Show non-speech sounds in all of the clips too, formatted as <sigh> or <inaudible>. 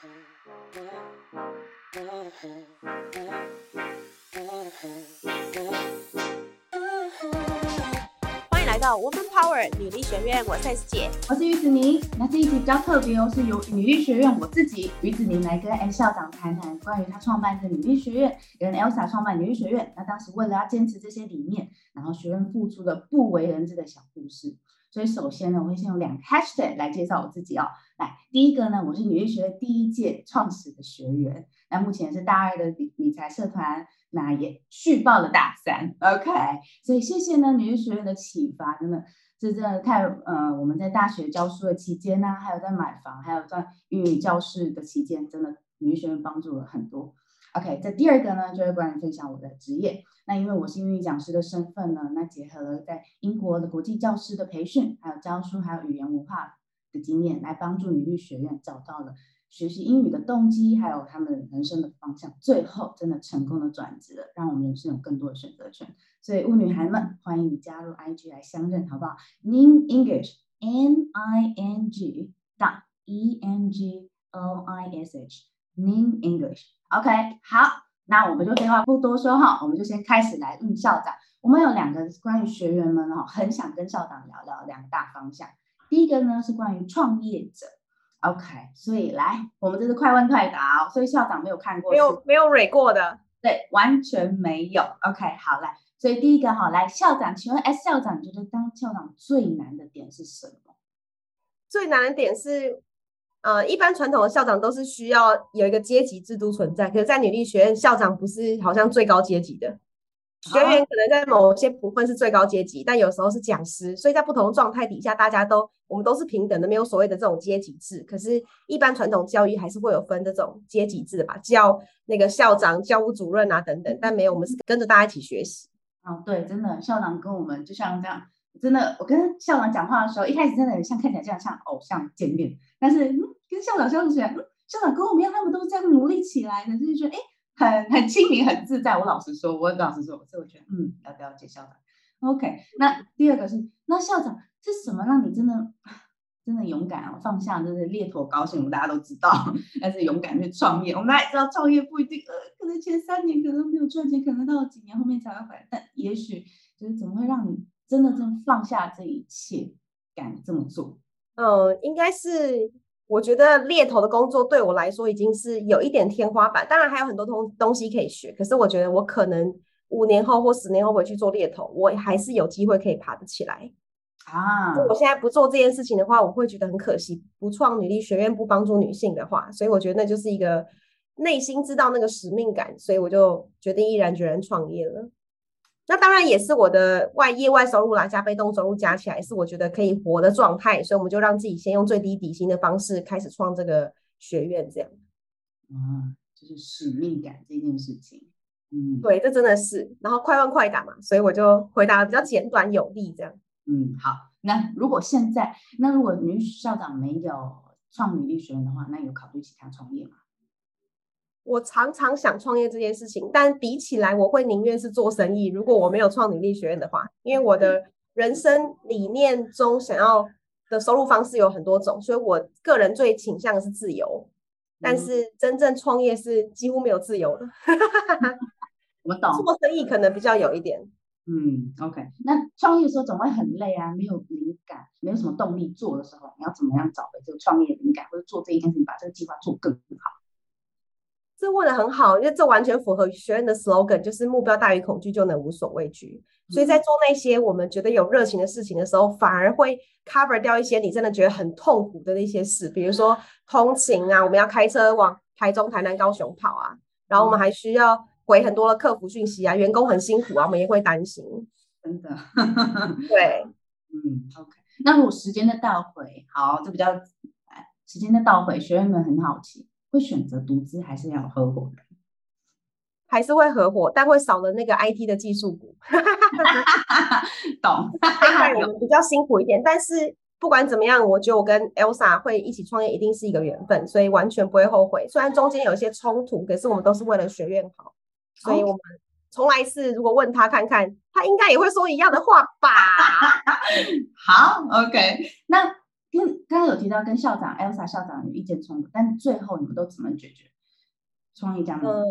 欢迎来到 Woman Power 女力学院，我是 S 姐。我是于子宁，那这一集比较特别哦，是由女力学院我自己于子宁来跟 S 校长谈谈关于他创办的女力学院，跟 Elsa 创办女力学院。那当时为了要坚持这些理念，然后学院付出的不为人知的小故事。所以首先呢，我会先用两个 hashtag 来介绍我自己哦。来，第一个呢，我是女力学院第一届创始的学员，那目前是大二的理理财社团，那也续报了大三。OK，所以谢谢呢女力学院的启发，真的这真的太呃，我们在大学教书的期间呢，还有在买房，还有在英语教室的期间，真的女力学院帮助了很多。OK，这第二个呢，就是关于分享我的职业。那因为我是英语讲师的身份呢，那结合了在英国的国际教师的培训，还有教书，还有语言文化的经验，来帮助女律学院找到了学习英语的动机，还有他们人生的方向。最后真的成功的转职了，让我们人生有更多的选择权。所以，巫女孩们，欢迎你加入 IG 来相认，好不好？Ning English，N I N G dot E N G O I S H，Ning English。OK，好，那我们就废话不多说哈，我们就先开始来问校长。我们有两个关于学员们哈，很想跟校长聊聊两个大方向。第一个呢是关于创业者，OK，所以来，我们这是快问快答哦。所以校长没有看过，没有没有蕊过的，对，完全没有。OK，好来，所以第一个哈，来校长，请问 S 校长，你觉得当校长最难的点是什么？最难的点是。呃，一般传统的校长都是需要有一个阶级制度存在，可是，在女力学院，校长不是好像最高阶级的，学员可能在某些部分是最高阶级，但有时候是讲师，所以在不同的状态底下，大家都我们都是平等的，没有所谓的这种阶级制。可是，一般传统教育还是会有分这种阶级制的吧，教那个校长、教务主任啊等等，但没有，我们是跟着大家一起学习。哦，对，真的，校长跟我们就像这样。真的，我跟校长讲话的时候，一开始真的很像看起来这样像偶像见面，但是嗯，跟校长相处起来，嗯，校长跟我们一样，他们都是这样努力起来的，就是觉得哎，很很亲民，很自在。我老实说，我老实说，所以我觉得嗯，要了解校长。OK，那第二个是，那校长是什么让你真的真的勇敢哦，放下就是猎头高兴，我们大家都知道，<laughs> 但是勇敢去创业。我们大家知道创业不一定呃，可能前三年可能没有赚钱，可能到几年后面才会回来，但也许就是怎么会让你。真的，真放下这一切，敢这么做？嗯，应该是我觉得猎头的工作对我来说已经是有一点天花板。当然还有很多东东西可以学，可是我觉得我可能五年后或十年后回去做猎头，我还是有机会可以爬得起来啊。我现在不做这件事情的话，我会觉得很可惜。不创女力学院，不帮助女性的话，所以我觉得那就是一个内心知道那个使命感，所以我就决定毅然决然创业了。那当然也是我的外业外收入啦，加被动收入加起来是我觉得可以活的状态，所以我们就让自己先用最低底薪的方式开始创这个学院，这样。啊，就是使命感这件事情。嗯，对，这真的是。然后快问快答嘛，所以我就回答的比较简短有力，这样。嗯，好。那如果现在，那如果女校长没有创女力学院的话，那有考虑其他创业吗？我常常想创业这件事情，但比起来，我会宁愿是做生意。如果我没有创领力学院的话，因为我的人生理念中想要的收入方式有很多种，所以我个人最倾向的是自由。但是真正创业是几乎没有自由的。<laughs> 我懂。做生意可能比较有一点。嗯，OK。那创业的时候总会很累啊，没有灵感，没有什么动力做的时候，你要怎么样找回这个创业灵感，或者做这一件事情，把这个计划做更好？这问的很好，因为这完全符合学院的 slogan，就是目标大于恐惧就能无所畏惧。所以在做那些我们觉得有热情的事情的时候，反而会 cover 掉一些你真的觉得很痛苦的那些事，比如说通勤啊，我们要开车往台中、台南、高雄跑啊，然后我们还需要回很多的客服讯息啊，员工很辛苦啊，我们也会担心。<laughs> 真的，<laughs> 对，嗯，OK。那如果时间的倒回，好，这比较时间的倒回，学员们很好奇。会选择独资还是要合伙人？还是会合伙，但会少了那个 IT 的技术股。<laughs> 懂，比较辛苦一点。但是不管怎么样，我觉得我跟 Elsa 会一起创业，一定是一个缘分，所以完全不会后悔。虽然中间有一些冲突，可是我们都是为了学院好，所以我们重来一次。如果问他看看，他应该也会说一样的话吧？<laughs> 好，OK，那。跟刚刚有提到跟校长 Elsa 校长有意见冲突，但最后你们都怎么解决？创业家们，嗯，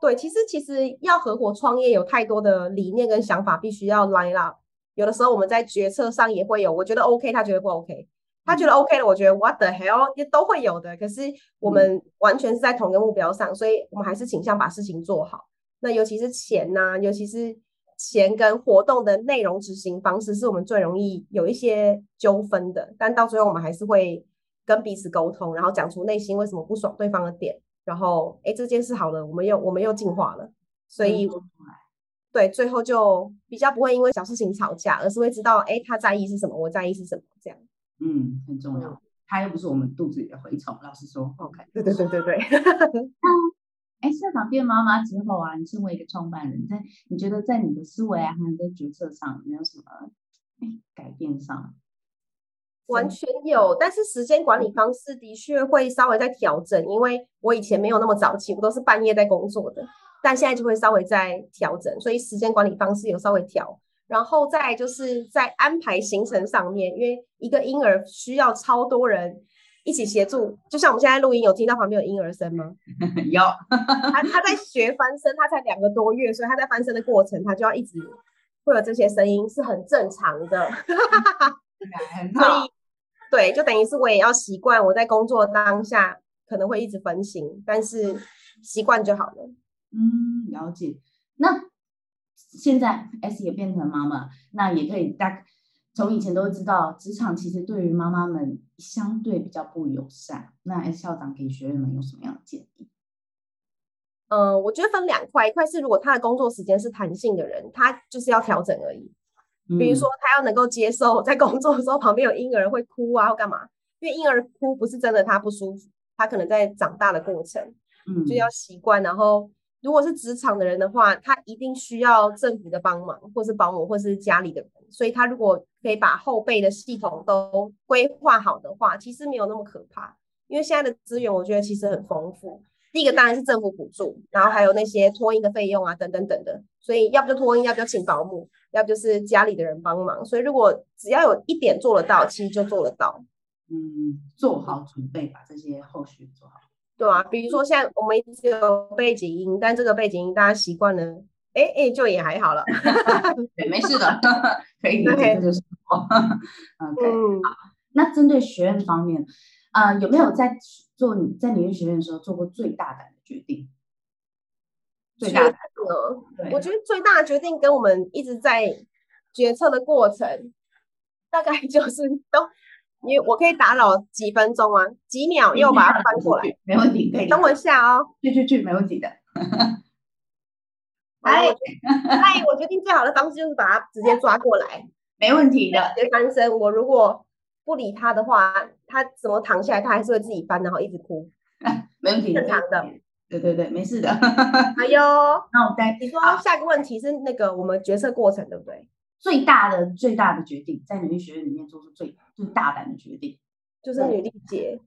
对，其实其实要合伙创业，有太多的理念跟想法必须要 line up。有的时候我们在决策上也会有，我觉得 OK，他觉得不 OK，他觉得 OK 了，我觉得 What the hell 也都会有的。可是我们完全是在同一个目标上，所以我们还是倾向把事情做好。那尤其是钱呐，尤其是钱跟活动的内容执行方式，是我们最容易有一些纠纷的。但到最后，我们还是会跟彼此沟通，然后讲出内心为什么不爽对方的点。然后，哎，这件事好了，我们又我们又进化了，所以，对，最后就比较不会因为小事情吵架，而是会知道，哎，他在意是什么，我在意是什么，这样。嗯，很重要。他又不是我们肚子里的蛔虫，老实说。OK，对对对对对。<laughs> 哎，校长变妈妈之后啊，你身为一个创办人，在你觉得在你的思维啊，还有在决策上，有没有什么改变上？完全有，但是时间管理方式的确会稍微在调整，因为我以前没有那么早起，我都是半夜在工作的，但现在就会稍微在调整，所以时间管理方式有稍微调。然后再就是在安排行程上面，因为一个婴儿需要超多人一起协助，就像我们现在录音，有听到旁边有婴儿声吗？<laughs> 有，他他在学翻身，他才两个多月，所以他在翻身的过程，他就要一直会有这些声音，是很正常的。<laughs> 所以。对，就等于是我也要习惯，我在工作当下可能会一直分心，但是习惯就好了。嗯，了解。那现在 S 也变成妈妈，那也可以大从以前都知道，职场其实对于妈妈们相对比较不友善。那 S 校长给学员们有什么样的建议？嗯，我觉得分两块，一块是如果他的工作时间是弹性的人，他就是要调整而已。比如说，他要能够接受在工作的时候旁边有婴儿会哭啊，或干嘛？因为婴儿哭不是真的他不舒服，他可能在长大的过程，嗯，就要习惯。然后，如果是职场的人的话，他一定需要政府的帮忙，或是保姆，或是家里的人。所以他如果可以把后备的系统都规划好的话，其实没有那么可怕。因为现在的资源，我觉得其实很丰富。第一个当然是政府补助，然后还有那些托婴的费用啊，等等等的。所以要不就托婴，要不就请保姆。要不就是家里的人帮忙，所以如果只要有一点做得到，其实就做得到。嗯，做好准备，把这些后续做好。对啊，比如说现在我们直有背景音，但这个背景音大家习惯了，哎哎，就也还好了。<laughs> 对，没事的，<laughs> 可以理解，这就是我。<laughs> OK，好。那针对学院方面，啊，有没有在做你在女力学院的时候做过最大胆的决定？最大的，我觉得最大的决定跟我们一直在决策的过程，大概就是都，你我可以打扰几分钟啊，几秒，因为我把它翻过来，没问题，可以。等我一下哦，去去去，没问题的。哎，哎，我决定最好的方式就是把它直接抓过来，没问题的，直接翻身。我如果不理他的话，他怎么躺下来，他还是会自己翻，然后一直哭，<laughs> 没问题，正常的。对对对，没事的。还有，那我再你说下一个问题是那个我们决策过程对不对？最大的最大的决定，在女力学院里面做出最最大胆的决定，就是女力节。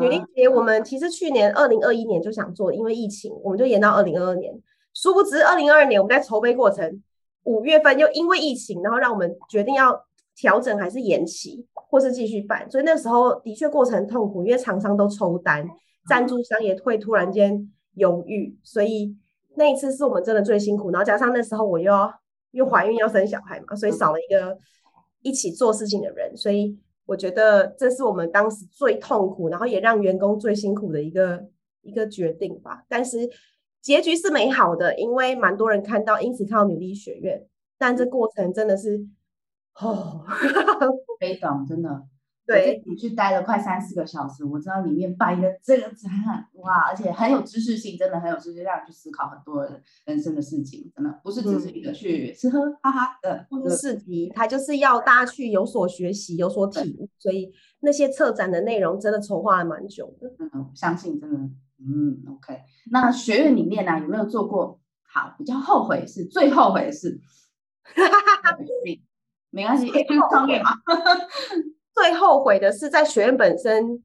女力节我们其实去年二零二一年就想做，因为疫情我们就延到二零二二年。殊不知二零二二年我们在筹备过程，五月份又因为疫情，然后让我们决定要调整还是延期，或是继续办。所以那时候的确过程痛苦，因为厂商都抽单。赞助商也会突然间犹豫，所以那一次是我们真的最辛苦。然后加上那时候我又要又怀孕要生小孩嘛，所以少了一个一起做事情的人，所以我觉得这是我们当时最痛苦，然后也让员工最辛苦的一个一个决定吧。但是结局是美好的，因为蛮多人看到，因此看到女力学院。但这过程真的是哦，<laughs> 悲壮，真的。对，你去待了快三四个小时，我知道里面办一个这个展览，哇，而且很有知识性，真的很有知识，让你去思考很多人生的事情，真的不是只是一个去吃喝哈哈的或者市集，它就是要大家去有所学习，有所体悟。所以那些策展的内容真的筹划了蛮久的。嗯，相信真的，嗯，OK。那学院里面呢，有没有做过好比较后悔是最后悔的事？哈哈哈，没关系，创业嘛。<laughs> 最后悔的是在学院本身，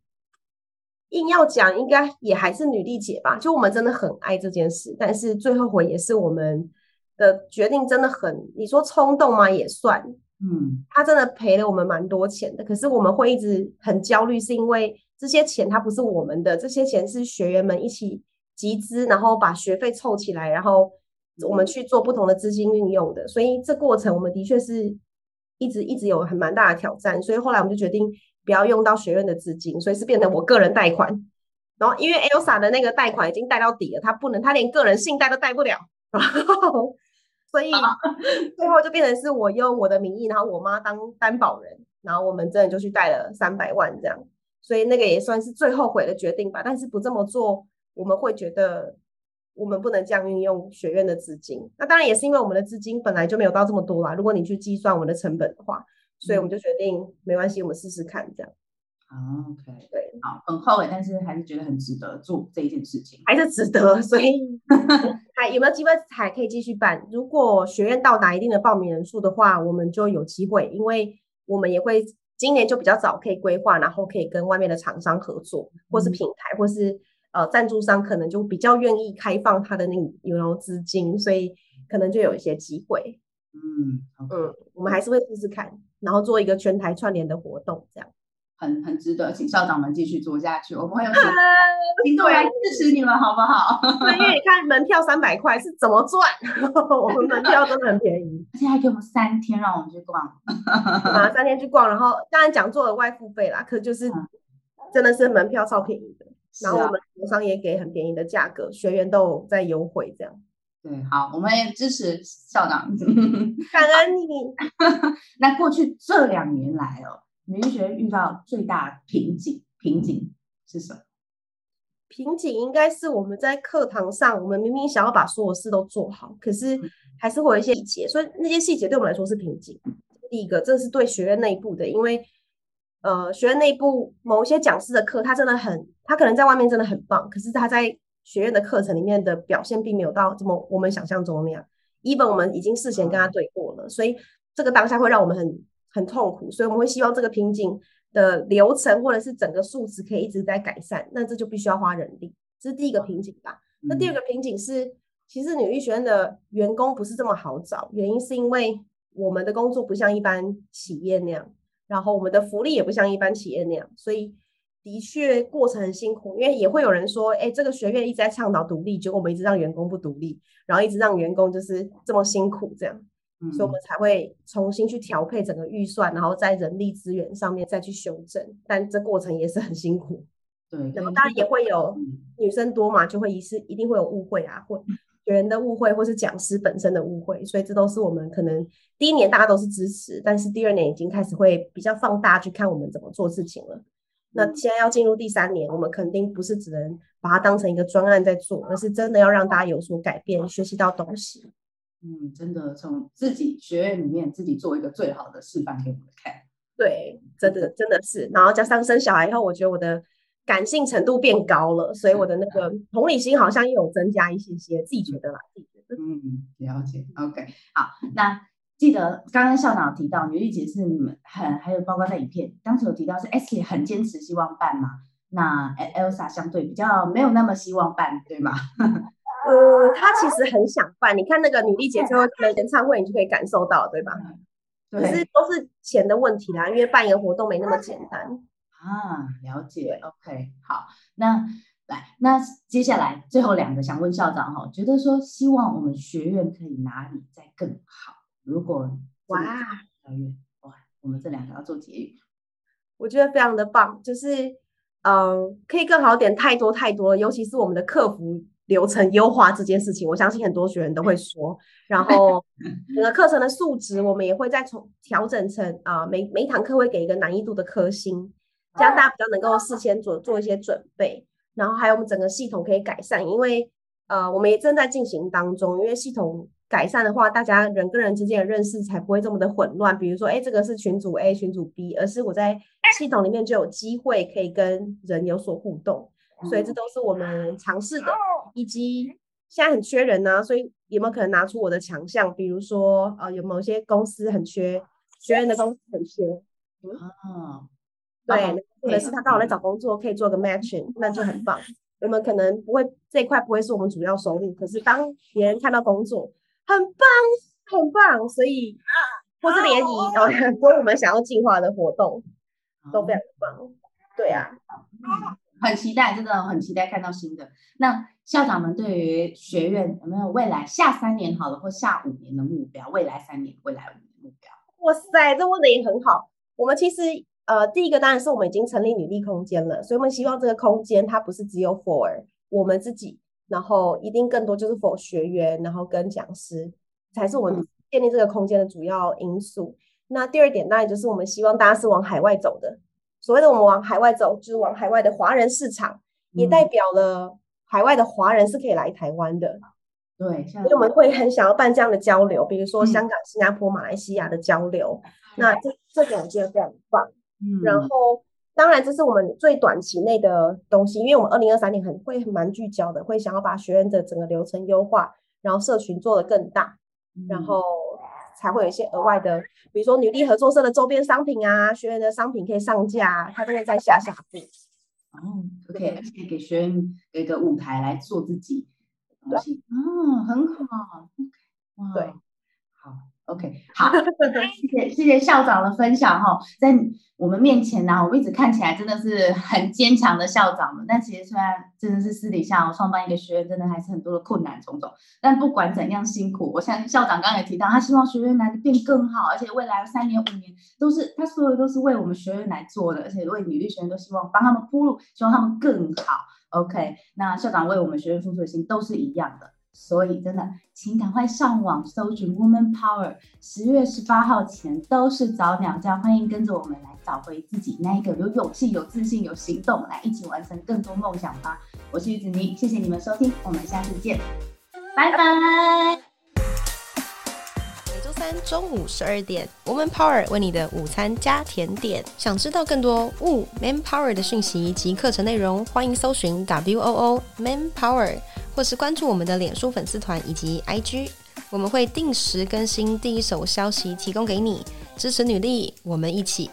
硬要讲，应该也还是女力姐吧。就我们真的很爱这件事，但是最后悔也是我们的决定真的很，你说冲动吗？也算。嗯，他真的赔了我们蛮多钱的。可是我们会一直很焦虑，是因为这些钱它不是我们的，这些钱是学员们一起集资，然后把学费凑起来，然后我们去做不同的资金运用的。所以这过程我们的确是一直一直有很蛮大的挑战。所以后来我们就决定不要用到学院的资金，所以是变成我个人贷款。然后因为 Elsa 的那个贷款已经贷到底了，他不能，他连个人信贷都贷不了，然后所以最后就变成是我用我的名义，然后我妈当担保人，然后我们真的就去贷了三百万这样，所以那个也算是最后悔的决定吧。但是不这么做，我们会觉得我们不能这样运用学院的资金。那当然也是因为我们的资金本来就没有到这么多啦。如果你去计算我们的成本的话，所以我们就决定没关系，我们试试看这样。啊，OK，对，好，很后悔，但是还是觉得很值得做这一件事情。还是值得，所以 <laughs> 还有没有机会还可以继续办？如果学院到达一定的报名人数的话，我们就有机会，因为我们也会今年就比较早可以规划，然后可以跟外面的厂商合作，或是平台，或是呃赞助商，可能就比较愿意开放他的那有资金，所以可能就有一些机会。嗯嗯，我们还是会试试看，然后做一个全台串联的活动，这样。很很值得，请校长们继续做下去，我们会有 <laughs> 行动来支持你们，好不好？<laughs> 对，因为你看门票三百块是怎么赚？<laughs> 我们门票真的很便宜，而且还给我们三天让我们去逛，啊，三天去逛，然后当然讲座的外付费啦，可就是真的是门票超便宜的，然后我们厂商也给很便宜的价格，学员都有在优惠这样。对，好，我们也支持校长，<laughs> 感恩你。<laughs> 那过去这两年来哦。女医学院遇到最大瓶颈，瓶颈是什么？瓶颈应该是我们在课堂上，我们明明想要把所有事都做好，可是还是会有一些细节，所以那些细节对我们来说是瓶颈。第一个，这是对学院内部的，因为呃，学院内部某一些讲师的课，他真的很，他可能在外面真的很棒，可是他在学院的课程里面的表现并没有到这么我们想象中那样。even 我们已经事先跟他对过了，所以这个当下会让我们很。很痛苦，所以我们会希望这个瓶颈的流程或者是整个数值可以一直在改善，那这就必须要花人力，这是第一个瓶颈吧。那第二个瓶颈是，其实女医学院的员工不是这么好找，原因是因为我们的工作不像一般企业那样，然后我们的福利也不像一般企业那样，所以的确过程很辛苦。因为也会有人说，哎，这个学院一直在倡导独立，结果我们一直让员工不独立，然后一直让员工就是这么辛苦这样。所以，我们才会重新去调配整个预算，然后在人力资源上面再去修正。但这过程也是很辛苦。对，然后当然也会有女生多嘛，就会一次一定会有误会啊，或 <laughs> 学员的误会，或是讲师本身的误会。所以，这都是我们可能第一年大家都是支持，但是第二年已经开始会比较放大去看我们怎么做事情了。那现在要进入第三年，我们肯定不是只能把它当成一个专案在做，而是真的要让大家有所改变，学习到东西。嗯，真的从自己学院里面自己做一个最好的示范给我们看。对，真的真的是，然后加上生小孩以后，我觉得我的感性程度变高了，所以我的那个同理心好像又有增加一些些，自己觉得啦，自己觉得。嗯，了解。OK，好，那记得刚刚校长提到女力姐是很还有包括在影片当时有提到是 S K 很坚持希望办嘛，那 Elsa 相对比较没有那么希望办，对吗？<laughs> 呃，她其实很想办，你看那个女力姐最后的演唱会，你就可以感受到，对吧？可是都是钱的问题啦，因为办一个活动没那么简单啊。了解，OK，好，那来，那接下来最后两个想问校长哈，觉得说希望我们学院可以哪里再更好？如果哇，学院哇，我们这两个要做结语，我觉得非常的棒，就是嗯，可以更好点，太多太多了，尤其是我们的客服。流程优化这件事情，我相信很多学员都会说。然后 <laughs> 整个课程的数值，我们也会再从调整成啊，每每一堂课会给一个难易度的颗星，这样大家比较能够事先做做一些准备。然后还有我们整个系统可以改善，因为呃，我们也正在进行当中。因为系统改善的话，大家人跟人之间的认识才不会这么的混乱。比如说，哎，这个是群组 A、群组 B，而是我在系统里面就有机会可以跟人有所互动。所以这都是我们尝试的，以及现在很缺人呢，所以有没有可能拿出我的强项？比如说，呃，有某些公司很缺学员的公司很缺，啊，对，或者是他刚好在找工作，可以做个 matching，那就很棒。我们可能不会这一块不会是我们主要收入，可是当别人看到工作很棒很棒，所以或是联谊，然后很多我们想要计划的活动都非常棒。对啊，很期待，真的很期待看到新的。那校长们对于学院有没有未来下三年好了，或下五年的目标？未来三年，未来五年目标？哇塞，这问的也很好。我们其实呃，第一个当然是我们已经成立女力空间了，所以我们希望这个空间它不是只有 for 我们自己，然后一定更多就是 for 学员，然后跟讲师才是我们建立这个空间的主要因素。那第二点当然就是我们希望大家是往海外走的。所谓的我们往海外走，就是往海外的华人市场，也代表了海外的华人是可以来台湾的。对，所以我们会很想要办这样的交流，比如说香港、新加坡、马来西亚的交流。那这这点我觉得非常棒。嗯，然后当然这是我们最短期内的东西，因为我们二零二三年很会蛮聚焦的，会想要把学院的整个流程优化，然后社群做得更大，然后。才会有一些额外的，比如说女力合作社的周边商品啊，学员的商品可以上架，它都会在下下步。哦，OK，而且给学员一个舞台来做自己东西，嗯，很好，OK，哇，对。OK，好，谢谢谢谢校长的分享哈，在我们面前呢，我们一直看起来真的是很坚强的校长们，但其实虽然真的是私底下创办一个学院，真的还是很多的困难重重。但不管怎样辛苦，我相信校长刚刚也提到，他希望学院来的变更好，而且未来三年五年都是他所有都是为我们学院来做的，而且为女力学院都希望帮他们铺路，希望他们更好。OK，那校长为我们学院付出的心都是一样的。所以，真的，请赶快上网搜寻 Woman Power。十月十八号前都是早鸟价，欢迎跟着我们来找回自己那一个有勇气、有自信、有行动，来一起完成更多梦想吧。我是玉子妮，谢谢你们收听，我们下次见，拜拜。每周三中午十二点，Woman Power 为你的午餐加甜点。想知道更多 w Man Power 的讯息及课程内容，欢迎搜寻 W O O Man Power。或是关注我们的脸书粉丝团以及 IG，我们会定时更新第一手消息，提供给你支持女力，我们一起。